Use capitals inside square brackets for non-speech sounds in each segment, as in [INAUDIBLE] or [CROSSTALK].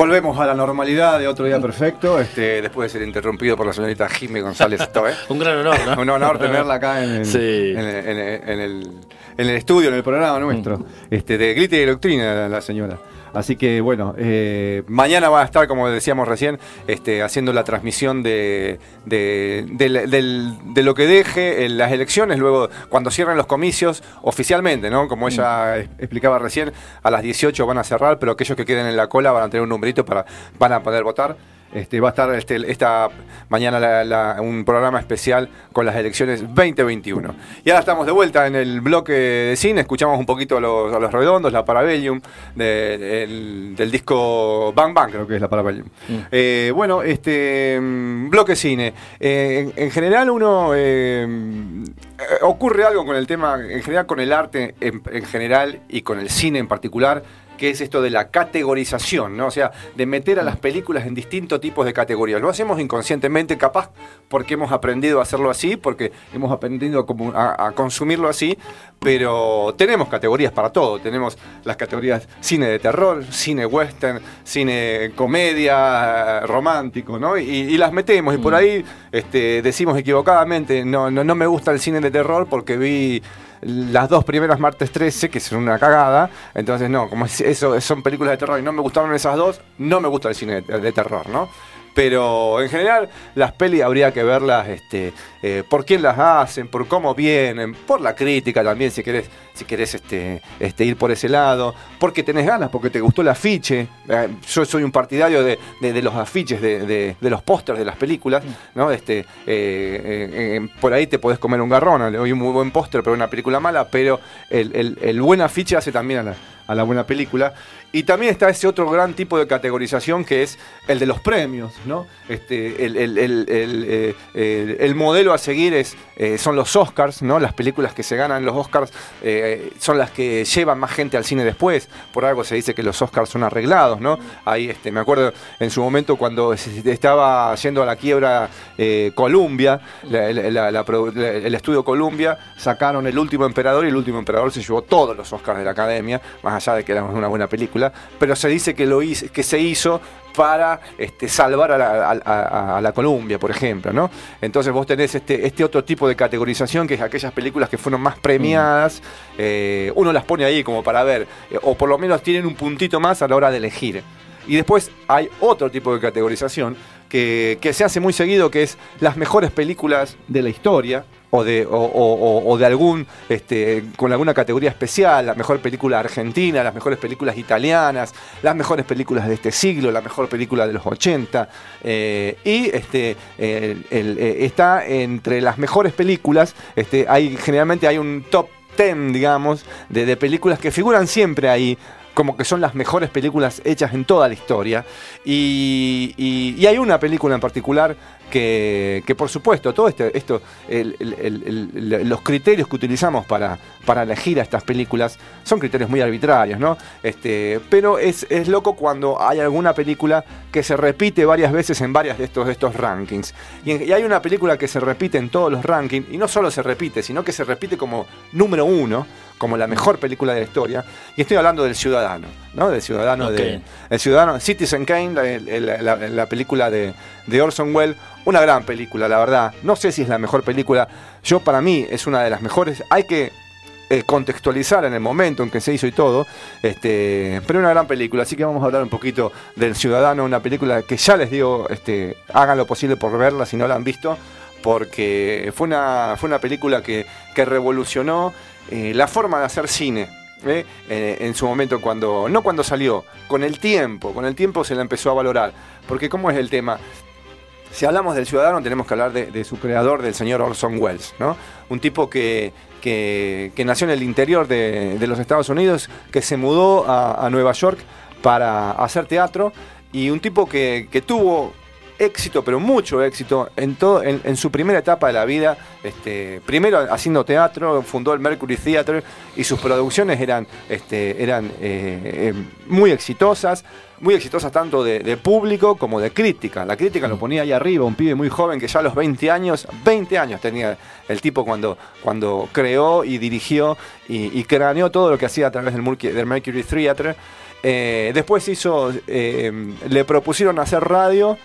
Volvemos a la normalidad de otro día perfecto, este, después de ser interrumpido por la señorita Jimmy González. ¿eh? [LAUGHS] Un gran honor, ¿no? Un honor tenerla acá en el, Sí. en el- en el estudio, en el programa nuestro, este, de Grita y Doctrina, la, la señora. Así que bueno, eh, mañana va a estar, como decíamos recién, este, haciendo la transmisión de, de, del- de lo que deje en las elecciones, luego cuando cierren los comicios oficialmente, ¿no? Como ella es- explicaba recién, a las 18 van a cerrar, pero aquellos que queden en la cola van a tener un numerito para van a poder votar. Este, va a estar este, esta mañana la- la- un programa especial con las elecciones 2021. Y ahora estamos de vuelta en el bloque de cine, escuchamos un poquito a los, a los redondos, la Parabellum, de- del- del disco Bang Bang, creo que es la Parabellum. Eh, bueno, este mm, bloque cine. Eh, en, en general uno... eh, eh, ocurre algo con el tema, en general con el arte en, en general y con el cine en particular, que es esto de la categorización, ¿no? O sea, de meter a las películas en distintos tipos de categorías. Lo hacemos inconscientemente, capaz porque hemos aprendido a hacerlo así, porque hemos aprendido a, consumirlo así, pero tenemos categorías para todo. Tenemos las categorías cine de terror, cine western, cine comedia, romántico, ¿no? Y, y las metemos, y por ahí este, decimos equivocadamente, no, no, no me gusta el cine de terror porque vi las dos primeras martes 13, que son una cagada. Entonces, no, como es- son películas de terror y no me gustaron esas dos, no me gusta el cine de terror, ¿no? Pero en general, las pelis habría que verlas este, eh, por quién las hacen, por cómo vienen, por la crítica también, si querés, si querés este, este, ir por ese lado, porque tenés ganas, porque te gustó el afiche. Eh, yo soy un partidario de, de- de los afiches, de, los pósters de las películas, ¿no? Este, eh, eh, por ahí te podés comer un garrón, hay un muy buen póster, pero una película mala, pero el, el- el buen afiche hace también a la, a la buena película. Y también está ese otro gran tipo de categorización que es el de los premios, ¿no? Este, el, el- el- eh, el modelo a seguir es, eh, son los Oscars, ¿no? Las películas que se ganan los Oscars eh, son las que llevan más gente al cine después. Por algo se dice que los Oscars son arreglados, ¿no? Ahí, este, me acuerdo en su momento cuando estaba yendo a la quiebra eh, Columbia, el estudio Columbia, sacaron El último emperador y El último emperador se llevó todos los Oscars de la academia, más allá de que era una buena película, pero se dice que, lo que se hizo para este, salvar a la, a- Columbia, por ejemplo, ¿no? Entonces vos tenés este, este otro tipo de categorización, que es aquellas películas que fueron más premiadas, eh, uno las pone ahí como para ver, eh, o por lo menos tienen un puntito más a la hora de elegir. Y después hay otro tipo de categorización que se hace muy seguido, que es las mejores películas de la historia, o de, o, o- de algún, este, con alguna categoría especial, la mejor película argentina, las mejores películas italianas, las mejores películas de este siglo, la mejor película de los 80, eh, y este, el- eh, está entre las mejores películas, este, hay, generalmente hay un top 10, digamos, de, de películas que figuran siempre ahí, como que son las mejores películas hechas en toda la historia. Y, y- y hay una película en particular que, por supuesto, todo este, esto, el- los criterios que utilizamos para, para elegir a estas películas son criterios muy arbitrarios, ¿no? Este, pero es, es loco cuando hay alguna película que se repite varias veces en varias de estos, de estos rankings. Y, en- y hay una película que se repite en todos los rankings, y no solo se repite, sino que se repite como número uno, como la mejor película de la historia. Y estoy hablando del Ciudadano, ¿no? Del Ciudadano de. El Ciudadano, Citizen Kane, la, la- la- la película de, de Orson Welles, una gran película, la verdad. No sé si es la mejor película. Yo, para mí, es una de las mejores. Hay que eh, contextualizar en el momento en que se hizo y todo. Este, pero una gran película. Así que vamos a hablar un poquito del Ciudadano, una película que ya les digo, este, hagan lo posible por verla si no la han visto. Porque fue una, fue una película que, que revolucionó eh, la forma de hacer cine. ¿eh? Eh, en su momento cuando, no cuando salió, con el tiempo, con el tiempo se la empezó a valorar. Porque ¿cómo es el tema? Si hablamos del ciudadano tenemos que hablar de, su creador, del señor Orson Welles, ¿no? Un tipo que, que- que nació en el interior de, de los Estados Unidos, que se mudó a, a Nueva York para hacer teatro y un tipo que, que tuvo éxito, pero mucho éxito en todo, en, su primera etapa de la vida. Este, primero haciendo teatro, fundó el Mercury Theatre y sus producciones eran, este, eran eh, eh, muy exitosas muy exitosas tanto de, público como de crítica. La crítica lo ponía ahí arriba, un pibe muy joven que ya a los 20 años, 20 años tenía el tipo cuando, cuando creó y dirigió y, craneó todo lo que hacía a través del, Mercury Theatre. Eh, después hizo, eh, le propusieron hacer radio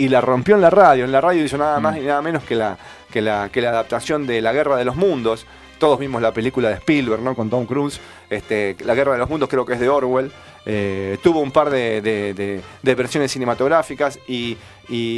y la rompió en la radio. En la radio hizo nada más y nada menos que la, que la, que la adaptación de La Guerra de los Mundos. Todos vimos la película de Spielberg, ¿no? Con Tom Cruise. Este, la Guerra de los Mundos creo que es de Orwell. Eh, tuvo un par de, versiones cinematográficas y,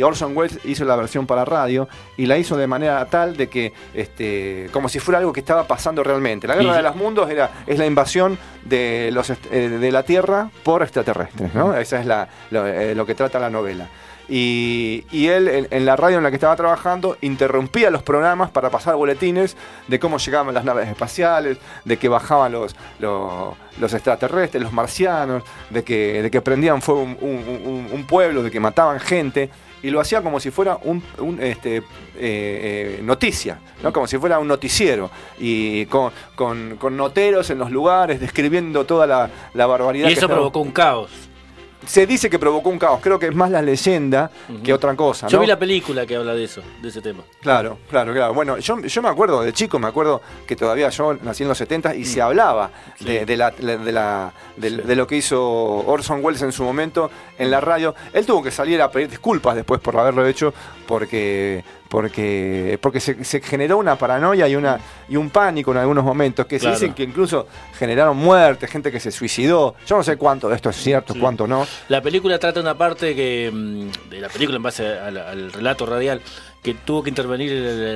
Orson Welles hizo la versión para radio y la hizo de manera tal de que, este, como si fuera algo que estaba pasando realmente. La Guerra de los Mundos era, es la invasión de, los, eh, de la Tierra por extraterrestres, ¿no? Esa es la, lo, eh, lo que trata la novela. Y, él, en, la radio en la que estaba trabajando, interrumpía los programas para pasar boletines de cómo llegaban las naves espaciales, de que bajaban los, los, extraterrestres, los marcianos, de que, de que prendían fuego un, pueblo, de que mataban gente y lo hacía como si fuera un, este, eh, eh, noticia, ¿no? como si fuera un noticiero, y con, con, noteros en los lugares, describiendo toda la, la barbaridad. Y eso provocó un caos se dice que provocó un caos. Creo que es más la leyenda que otra cosa. Yo vi la película que habla de eso, de ese tema. Claro, claro, claro. Bueno, yo, yo me acuerdo de chico, me acuerdo que todavía yo nací en los 70 y se mm. hablaba de, la, de, la, de, lo que hizo Orson Welles en su momento en la radio. Él tuvo que salir a pedir disculpas después por haberlo hecho porque porque, porque se, generó una paranoia y, una, y un pánico en algunos momentos, que se dicen que incluso generaron muertes, gente que se suicidó. Yo no sé cuánto de esto es cierto, cuánto no. La película trata una parte que, mm, de la película en base al relato radial, que tuvo que intervenir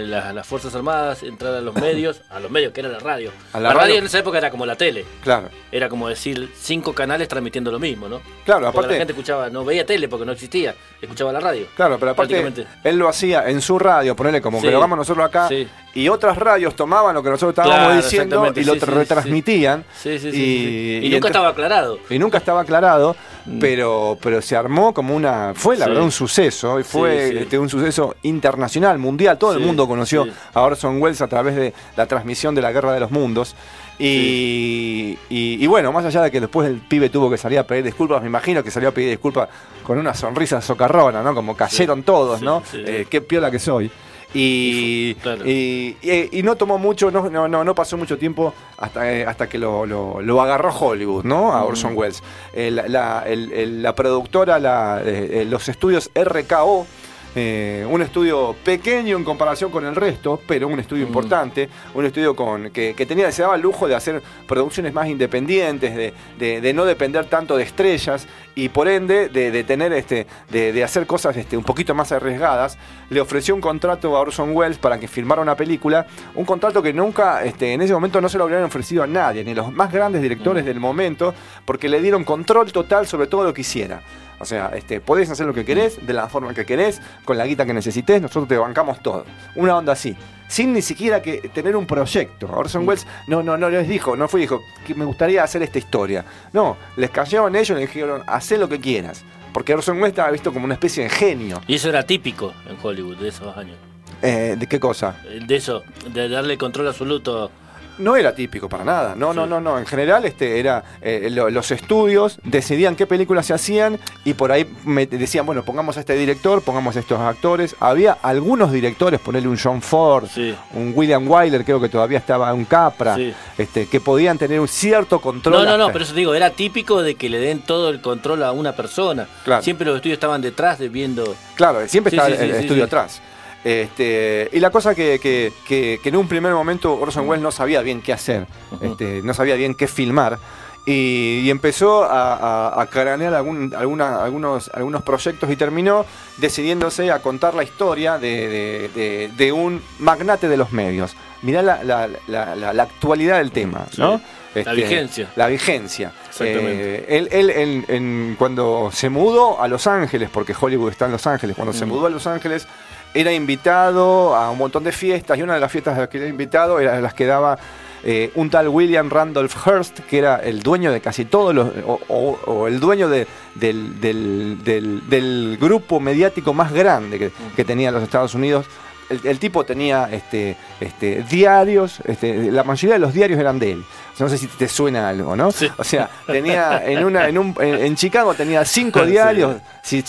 las, Fuerzas Armadas, entrar a los [LAUGHS] medios, a los medios, que era la radio. la, radio? en esa época era como la tele. Claro. Era como decir cinco canales transmitiendo lo mismo, ¿no? Claro, aparte. la gente escuchaba, no veía tele porque no existía, escuchaba la radio. Claro, pero aparte, él lo hacía en su radio, ponerle como que lo hagamos nosotros acá, y otras radios tomaban lo que nosotros estábamos diciendo y lo retransmitían. Y, y, nunca estaba aclarado. Y nunca estaba aclarado. Mm. pero, pero se armó como una. Fue la verdad un suceso, y fue este, un suceso internacional, mundial. Todo el mundo conoció a Orson Welles a través de la transmisión de la Guerra de los Mundos. Y, y, bueno, más allá de que después el pibe tuvo que salir a pedir disculpas, me imagino que salió a pedir disculpas con una sonrisa socarrona, ¿no? Como cayeron todos, ¿no? Eh, qué piola que soy. Y, y, no tomó mucho, no, no, no, pasó mucho tiempo hasta, eh, hasta que lo, lo, agarró Hollywood, ¿no? A mm. Orson Welles. Eh, la, la, productora, la, eh, los estudios RKO, eh, un estudio pequeño en comparación con el resto, pero un estudio mm. importante, un estudio con que, tenía, se daba el lujo de hacer producciones más independientes, de, no depender tanto de estrellas y por ende de, tener este, de, hacer cosas este, un poquito más arriesgadas. Le ofreció un contrato a Orson Welles para que filmara una película, un contrato que nunca, este, en ese momento no se lo habrían ofrecido a nadie, ni los más grandes directores mm. del momento, porque le dieron control total sobre todo lo que hiciera. O sea, este, podés hacer lo que querés, de la forma que querés, con la guita que necesites, nosotros te bancamos todo. Una onda así. Sin ni siquiera que tener un proyecto. Orson mm. Welles no, no, no les dijo, no fue dijo que me gustaría hacer esta historia. No, les cayeron ellos y les dijeron, haz lo que quieras. Porque Orson Welles estaba visto como una especie de genio. Y eso era típico en Hollywood de esos años. Eh, ¿De qué cosa? De eso, de darle control absoluto no era típico para nada. No, no, no, no. En general, este era eh, los estudios decidían qué películas se hacían y por ahí me decían, bueno, pongamos a este director, pongamos a estos actores. Había algunos directores, ponerle un John Ford, un William Wyler, creo que todavía estaba un Capra, este, que podían tener un cierto control. No, no, no, pero eso digo, era típico de que le den todo el control a una persona. Siempre los estudios estaban detrás de viendo. Claro, siempre estaba el estudio atrás. Este, y la cosa que, que, en un primer momento Orson Welles no sabía bien qué hacer, este, no sabía bien qué filmar. Y, empezó a, cranear algunos, algunos proyectos y terminó decidiéndose a contar la historia de, un magnate de los medios. Mirá la, actualidad del tema, ¿no? la este, vigencia. La vigencia. Eh, él, él cuando se mudó a Los Ángeles, porque Hollywood está en Los Ángeles, cuando se mudó a Los Ángeles, era invitado a un montón de fiestas y una de las fiestas a las que era invitado era las que daba eh, un tal William Randolph Hearst, que era el dueño de casi todos los, o, el dueño del, del, grupo mediático más grande que, que tenía los Estados Unidos el, tipo tenía este, este, diarios, este, la mayoría de los diarios eran de él. No sé si te suena algo, ¿no? O sea, tenía en una, en, un, en, Chicago tenía cinco [LAUGHS] diarios. Si,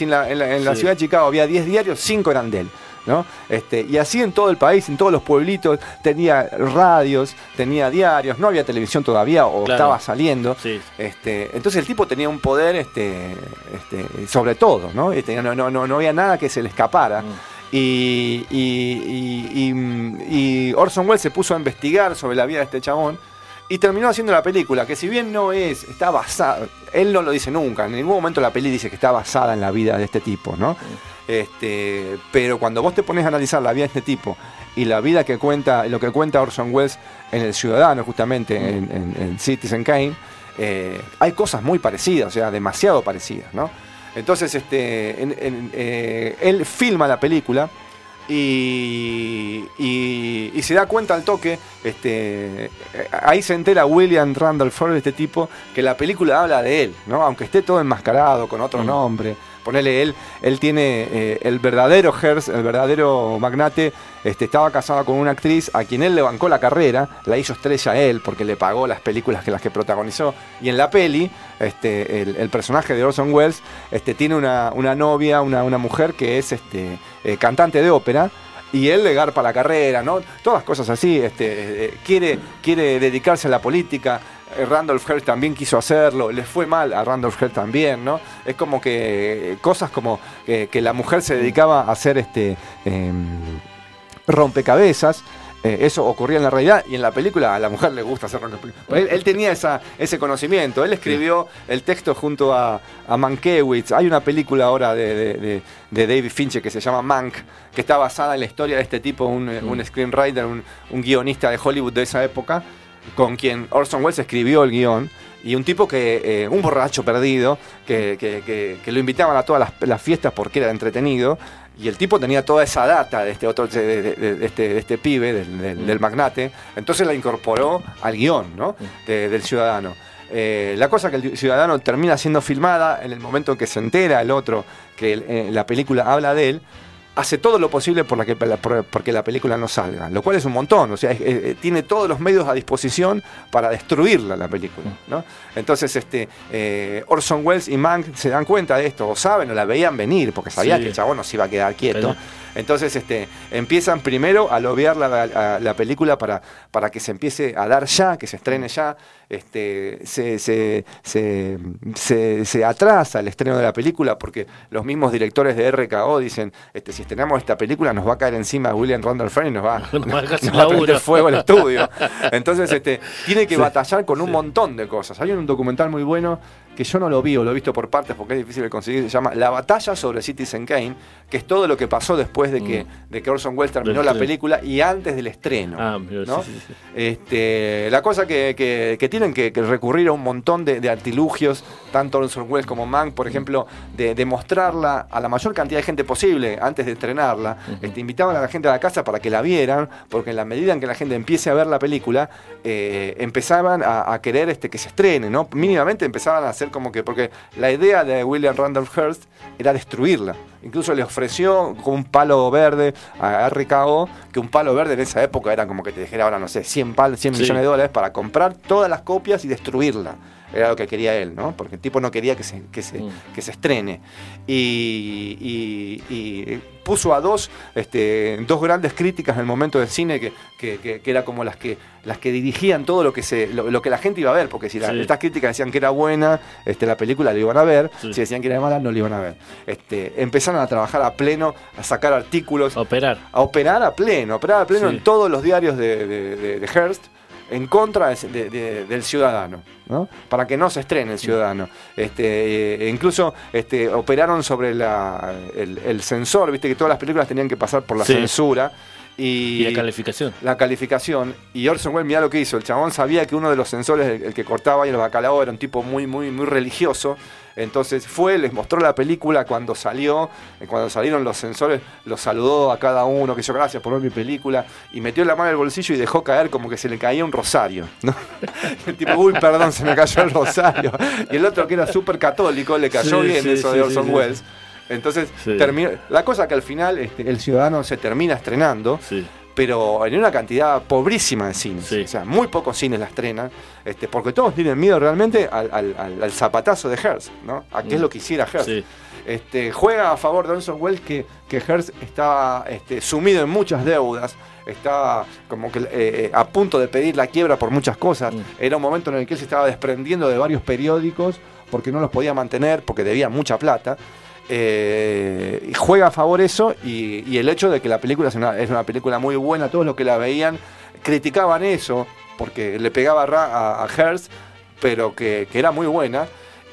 en, la, ciudad de Chicago había diez diarios, cinco eran de él. ¿no? Este, y así en todo el país, en todos los pueblitos, tenía radios, tenía diarios, no había televisión todavía o estaba saliendo. Este, entonces el tipo tenía un poder este, este, sobre todo, ¿no? Este, no, no, no, había nada que se le escapara. Mm. Y, y, Orson Welles se puso a investigar sobre la vida de este chabón y terminó haciendo la película, que si bien no es, está basada, él no lo dice nunca, en ningún momento la peli dice que está basada en la vida de este tipo, ¿no? Este, pero cuando vos te pones a analizar la vida de este tipo y la vida que cuenta, lo que cuenta Orson Welles en El Ciudadano, justamente en, Citizen Kane, eh, hay cosas muy parecidas, o sea, demasiado parecidas, ¿no? Entonces, este, eh, él filma la película y, se da cuenta al toque, este, ahí se entera William Randolph Ford, este tipo, que la película habla de él, ¿no? Aunque esté todo enmascarado con otro mm. nombre ponele él, él tiene eh, el verdadero Hearst, el verdadero magnate, este, estaba casado con una actriz a quien él le bancó la carrera, la hizo estrella él porque le pagó las películas que las que protagonizó. Y en la peli, este, el, personaje de Orson Welles este, tiene una, novia, una, mujer que es este, eh, cantante de ópera y él le garpa la carrera, ¿no? Todas cosas así, este, eh, quiere, quiere dedicarse a la política, Randolph Hearst también quiso hacerlo, le fue mal a Randolph Hearst también, ¿no? Es como que eh, cosas como que, la mujer se dedicaba a hacer este em, rompecabezas. Eh, eso ocurría en la realidad y en la película a la mujer le gusta hacer rompecabezas. Él, él, tenía esa, ese conocimiento. Él escribió el texto junto a, a Mankiewicz. Hay una película ahora de, David Fincher que se llama Mank, que está basada en la historia de este tipo, un, un screenwriter, un, un guionista de Hollywood de esa época con quien Orson Welles escribió el guion, y un tipo que, eh, un borracho perdido, que, lo invitaban a todas las, fiestas porque era entretenido, y el tipo tenía toda esa data de este otro de, este, este, pibe, del, magnate, entonces la incorporó al guion ¿no? del ciudadano. Eh, la cosa que el ciudadano termina siendo filmada en el momento en que se entera el otro que eh, la película habla de él, hace todo lo posible por la que, porque la película no salga, lo cual es un montón, o sea, tiene todos los medios a disposición para destruirla la película, ¿no? Entonces, este, eh, Orson Welles y Mank se dan cuenta de esto, o saben, o la veían venir, porque sabían que el chabón no se iba a quedar quieto. Entonces este, empiezan primero a lobear la, la, película para, para que se empiece a dar ya, que se estrene ya. Este, se, se, se, atrasa el estreno de la película porque los mismos directores de RKO dicen, este, si estrenamos esta película nos va a caer encima William Randolph y nos va, [LAUGHS] a prender fuego el estudio. [LAUGHS] Entonces este, tiene que batallar con un montón de cosas. Hay un documental muy bueno que yo no lo vi o lo he visto por partes porque es difícil de conseguir, se llama La batalla sobre Citizen Kane, que es todo lo que pasó después de que, mm. de que Orson Welles terminó la película y antes del estreno. Ah, este, la cosa que, tienen que, recurrir a un montón de, artilugios, tanto Orson Welles como Mank, por ejemplo, de, mostrarla a la mayor cantidad de gente posible antes de estrenarla. este, invitaban a la gente a la casa para que la vieran, porque en la medida en que la gente empiece a ver la película, eh, empezaban a, querer este, que se estrene, ¿no? Mínimamente empezaban a hacer como que, porque la idea de William Randolph Hearst era destruirla. Incluso le ofreció con un palo verde a RKO, que un palo verde en esa época era como que te dijera ahora, no sé, 100, 100 millones de dólares para comprar todas las copias y destruirla era lo que quería él, ¿no? Porque el tipo no quería que se, que se, mm. que se estrene. Y, puso a dos, este, dos grandes críticas en el momento del cine que, que, era como las que, las que dirigían todo lo que, se, lo, que la gente iba a ver, porque si estas críticas decían que era buena, este, la película la iban a ver, si decían que era mala, no la iban a ver. Este, empezaron a trabajar a pleno, a sacar artículos. A operar. A operar a pleno, a operar a pleno en todos los diarios de, de Hearst en contra del ciudadano, ¿no? para que no se estrene el ciudadano. Este, e incluso este, operaron sobre la, el, el, censor, viste que todas las películas tenían que pasar por la censura Y, la calificación. La calificación. Y Orson Welles, mira lo que hizo. El chabón sabía que uno de los sensores, el, que cortaba ahí el bacalao, era un tipo muy, muy, muy religioso. Entonces fue, les mostró la película cuando salió, eh, cuando salieron los sensores, los saludó a cada uno, que yo gracias por ver mi película, y metió la mano en el bolsillo y dejó caer como que se le caía un rosario. [LAUGHS] el tipo, uy, perdón, se me cayó el rosario. Y el otro que era súper católico, le cayó bien eso de Orson Welles. Entonces, terminó, la cosa que al final este, el ciudadano se termina estrenando, pero en una cantidad pobrísima de cines. O sea, muy pocos cines la estrenan, este, porque todos tienen miedo realmente al, zapatazo de Hearst, ¿no? A qué es lo que hiciera Hearst. Este, juega a favor de Orson Welles que, que Hearst está este, sumido en muchas deudas, está como que eh, a punto de pedir la quiebra por muchas cosas. Mm. Era un momento en el que él se estaba desprendiendo de varios periódicos porque no los podía mantener, porque debía mucha plata. Eh, juega a favor eso y, el hecho de que la película es una, película muy buena, todos los que la veían criticaban eso, porque le pegaba a, a Hearst, pero que, era muy buena.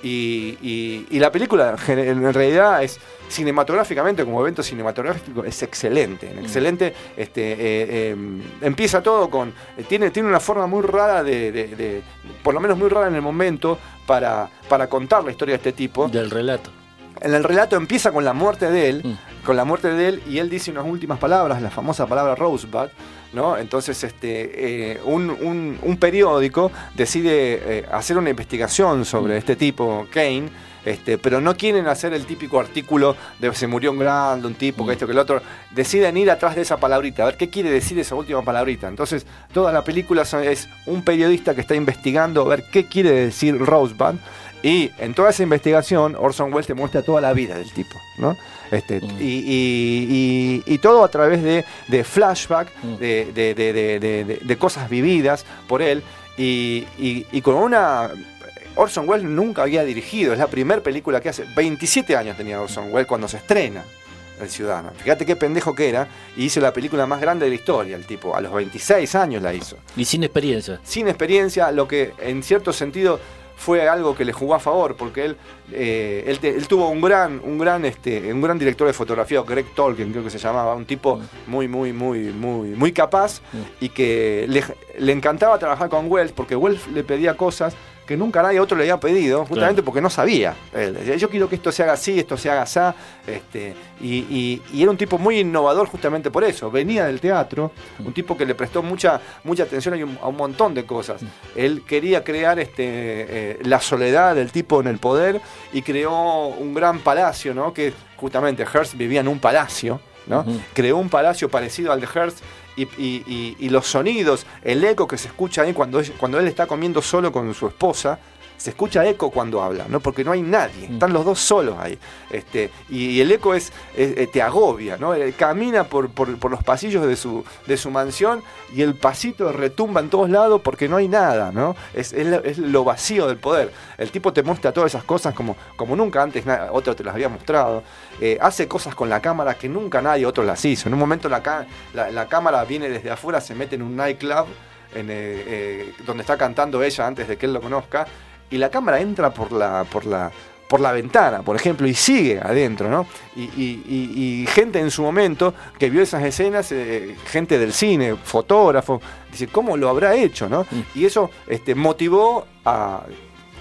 Y, la película en realidad es cinematográficamente, como evento cinematográfico, es excelente. Mm. Excelente. Este, eh, em, empieza todo con. tiene, tiene una forma muy rara de, Por lo menos muy rara en el momento, para, para contar la historia de este tipo. Del relato en el relato empieza con la muerte de él, mm. con la muerte de él, y él dice unas últimas palabras, la famosa palabra Rosebud, ¿no? Entonces, este, eh, un, periódico decide eh, hacer una investigación sobre mm. este tipo, Kane, este, pero no quieren hacer el típico artículo de se murió un grande, un tipo, que mm. esto, que el otro. Deciden ir atrás de esa palabrita, a ver qué quiere decir esa última palabrita. Entonces, toda la película es un periodista que está investigando a ver qué quiere decir Rosebud y en toda esa investigación, Orson Welles te muestra toda la vida del tipo, ¿no? Este, mm. y, todo a través de, de flashback, mm. de, cosas vividas por él, y, con una... Orson Welles nunca había dirigido, es la primera película que hace. 27 años tenía Orson Welles cuando se estrena El Ciudadano. Fíjate qué pendejo que era, y hizo la película más grande de la historia, el tipo. A los 26 años la hizo. Y sin experiencia. Sin experiencia, lo que en cierto sentido fue algo que le jugó a favor, porque él, eh, él, tuvo un gran, un gran, este, un gran director de fotografía, Greg Tolkien, creo que se llamaba, un tipo mm. muy, muy, muy, muy, muy capaz mm. y que le, le, encantaba trabajar con Wells, porque Wells le pedía cosas que nunca nadie otro le había pedido, justamente porque no sabía. yo quiero que esto se haga así, esto se haga así. Este, y, era un tipo muy innovador justamente por eso. Venía del teatro, un tipo que le prestó mucha, mucha atención a un, montón de cosas. Él quería crear este, eh, la soledad del tipo en el poder y creó un gran palacio, ¿no? que justamente Hearst vivía en un palacio. ¿no? Creó un palacio parecido al de Hearst y, los sonidos, el eco que se escucha ahí cuando, cuando él está comiendo solo con su esposa, se escucha eco cuando habla, ¿no? Porque no hay nadie, mm. están los dos solos ahí. Este, y, el eco es, eh, te agobia, ¿no? Eh, camina por, los pasillos de su, de su mansión y el pasito retumba en todos lados porque no hay nada, ¿no? Es, lo vacío del poder. El tipo te muestra todas esas cosas como, como nunca antes otro te las había mostrado. Eh, hace cosas con la cámara que nunca nadie otro las hizo. En un momento la, la, cámara viene desde afuera, se mete en un nightclub. En, donde está cantando ella antes de que él lo conozca y la cámara entra por la, por la, por la ventana, por ejemplo, y sigue adentro, ¿no? Y, gente en su momento que vio esas escenas, eh, gente del cine, fotógrafo, dice, ¿cómo lo habrá hecho, no? Mm. Y eso este, motivó a...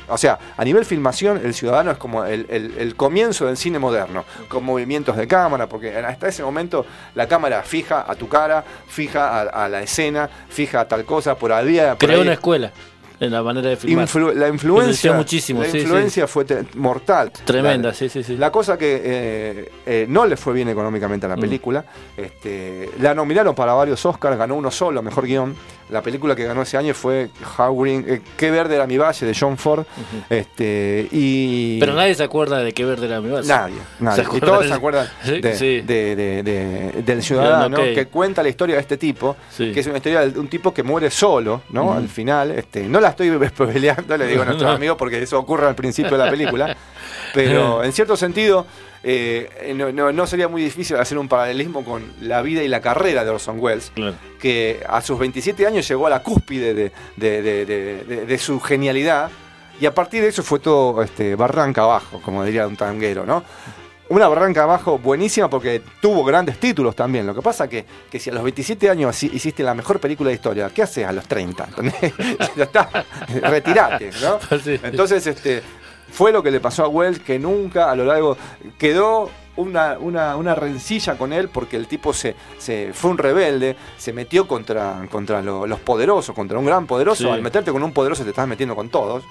O sea, a nivel filmación, el ciudadano es como el, comienzo del cine moderno, con movimientos de cámara, porque hasta ese momento la cámara fija a tu cara, fija a, la escena, fija a tal cosa, por había... Creó una escuela en la manera de filmar. la influencia, muchísimo, la influencia fue mortal. Tremenda, sí, sí, sí. La cosa que eh, eh, no le fue bien económicamente a la mm. película. Este, la nominaron para varios Oscars, ganó uno solo, mejor guion. La película que ganó ese año fue How eh, Qué verde era mi valle de John Ford. este, y... Pero nadie se acuerda de Qué verde era mi valle. Nadie, nadie. y todos se acuerdan del ciudadano que cuenta la historia de este tipo, que es una historia de un tipo que muere solo, ¿no? Al final, este, no la estoy [LAUGHS] spoileando, le digo a nuestros [LAUGHS] amigos, porque eso ocurre al principio de la película. [LAUGHS] Pero [LAUGHS] en cierto sentido, eh, no, sería muy difícil hacer un paralelismo con la vida y la carrera de Orson Welles, que a sus 27 años llegó a la cúspide de, su genialidad, y a partir de eso fue todo este, barranca abajo, como diría un tanguero, ¿no? una barranca abajo buenísima porque tuvo grandes títulos también. Lo que pasa que, que si a los 27 años hiciste la mejor película de historia, ¿qué haces a los 30? [LAUGHS] ya está, retirate, ¿no? [LAUGHS] Entonces, este, fue lo que le pasó a Wells, que nunca a lo largo quedó una, una, rencilla con él porque el tipo se, se fue un rebelde, se metió contra, contra los poderosos, contra un gran poderoso. Al meterte con un poderoso te estás metiendo con todos.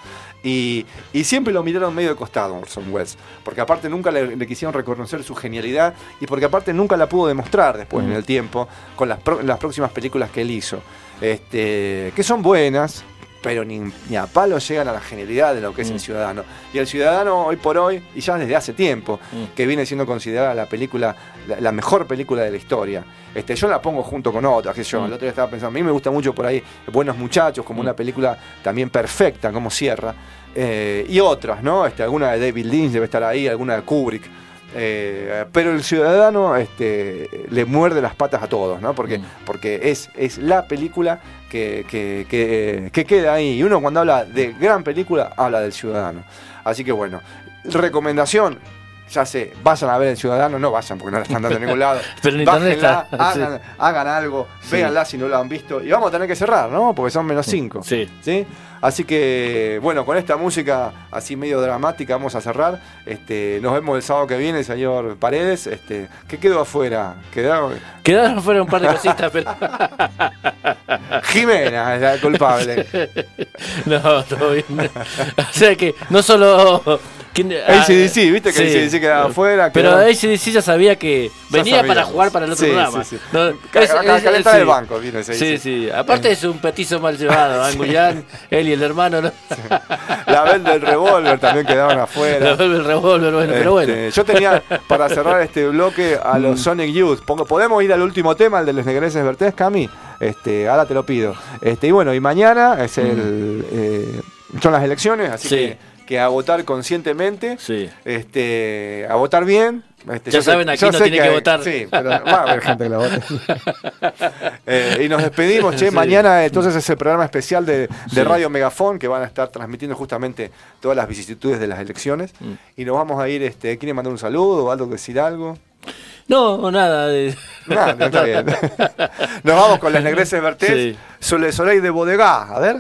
Y, siempre lo miraron medio de costado Orson Welles, porque aparte nunca le, quisieron reconocer su genialidad y porque aparte nunca la pudo demostrar después en mm. el tiempo con las, las próximas películas que él hizo. Este, que son buenas, pero ni, a palo llegan a la genialidad de lo que es el mm. ciudadano. Y el ciudadano hoy por hoy, y ya desde hace tiempo, mm. que viene siendo considerada la película, la, mejor película de la historia. Este, yo la pongo junto con otras, que yo, mm. el otro día estaba pensando, a mí me gusta mucho por ahí Buenos Muchachos, como una película también perfecta, como cierra. Eh, y otras, ¿no? Este, alguna de David Lynch debe estar ahí, alguna de Kubrick. Eh, pero el ciudadano este, le muerde las patas a todos, ¿no? Porque, porque es, es la película que, que, queda ahí. Y uno cuando habla de gran película, habla del ciudadano. Así que bueno, recomendación, ya sé, vayan a ver el Ciudadano, no vayan porque no la están dando en ningún lado. [LAUGHS] Pero en Bájenla, hagan, hagan, algo, véanla si no lo han visto. Y vamos a tener que cerrar, ¿no? Porque son menos cinco. Sí. ¿sí? Así que, bueno, con esta música así medio dramática vamos a cerrar. Este, nos vemos el sábado que viene, señor Paredes. Este, ¿Qué quedó afuera? Quedaron, Quedaron afuera un par de cositas, pero. [LAUGHS] Jimena es la culpable. [LAUGHS] no, todo bien. O sea que no solo ACDC, ah, viste que ACDC quedaba afuera. Pero ACDC ya sabía que venía para jugar para el otro programa. Sí, calentar el banco, vino ese Sí, sí. Aparte es un petizo mal llevado, [LAUGHS] Angullán, él y el hermano. ¿no? La vez del revólver también quedaban afuera. La vez del revólver, bueno, pero bueno. Este, yo tenía para cerrar este bloque a los mm. Sonic Youth. ¿Podemos ir al último tema, el de los negreses Vertés, Cami? Este, ahora te lo pido. Este, y bueno, y mañana es el, mm. eh, son las elecciones, así que que a votar conscientemente, sí. este, a votar bien. Este, ya saben, aquí no tiene que, votar. Sí, pero va a haber gente que la vote. [LAUGHS] Eh, y nos despedimos, che. Mañana entonces es el programa especial de, Radio Megafón que van a estar transmitiendo justamente todas las vicisitudes de las elecciones. Mm. Y nos vamos a ir, este, ¿quieren mandar un saludo o algo decir algo? No, nada. De... [LAUGHS] está bien. Nos vamos con las negreses Bertés. Soleil de Bodegá, a ver.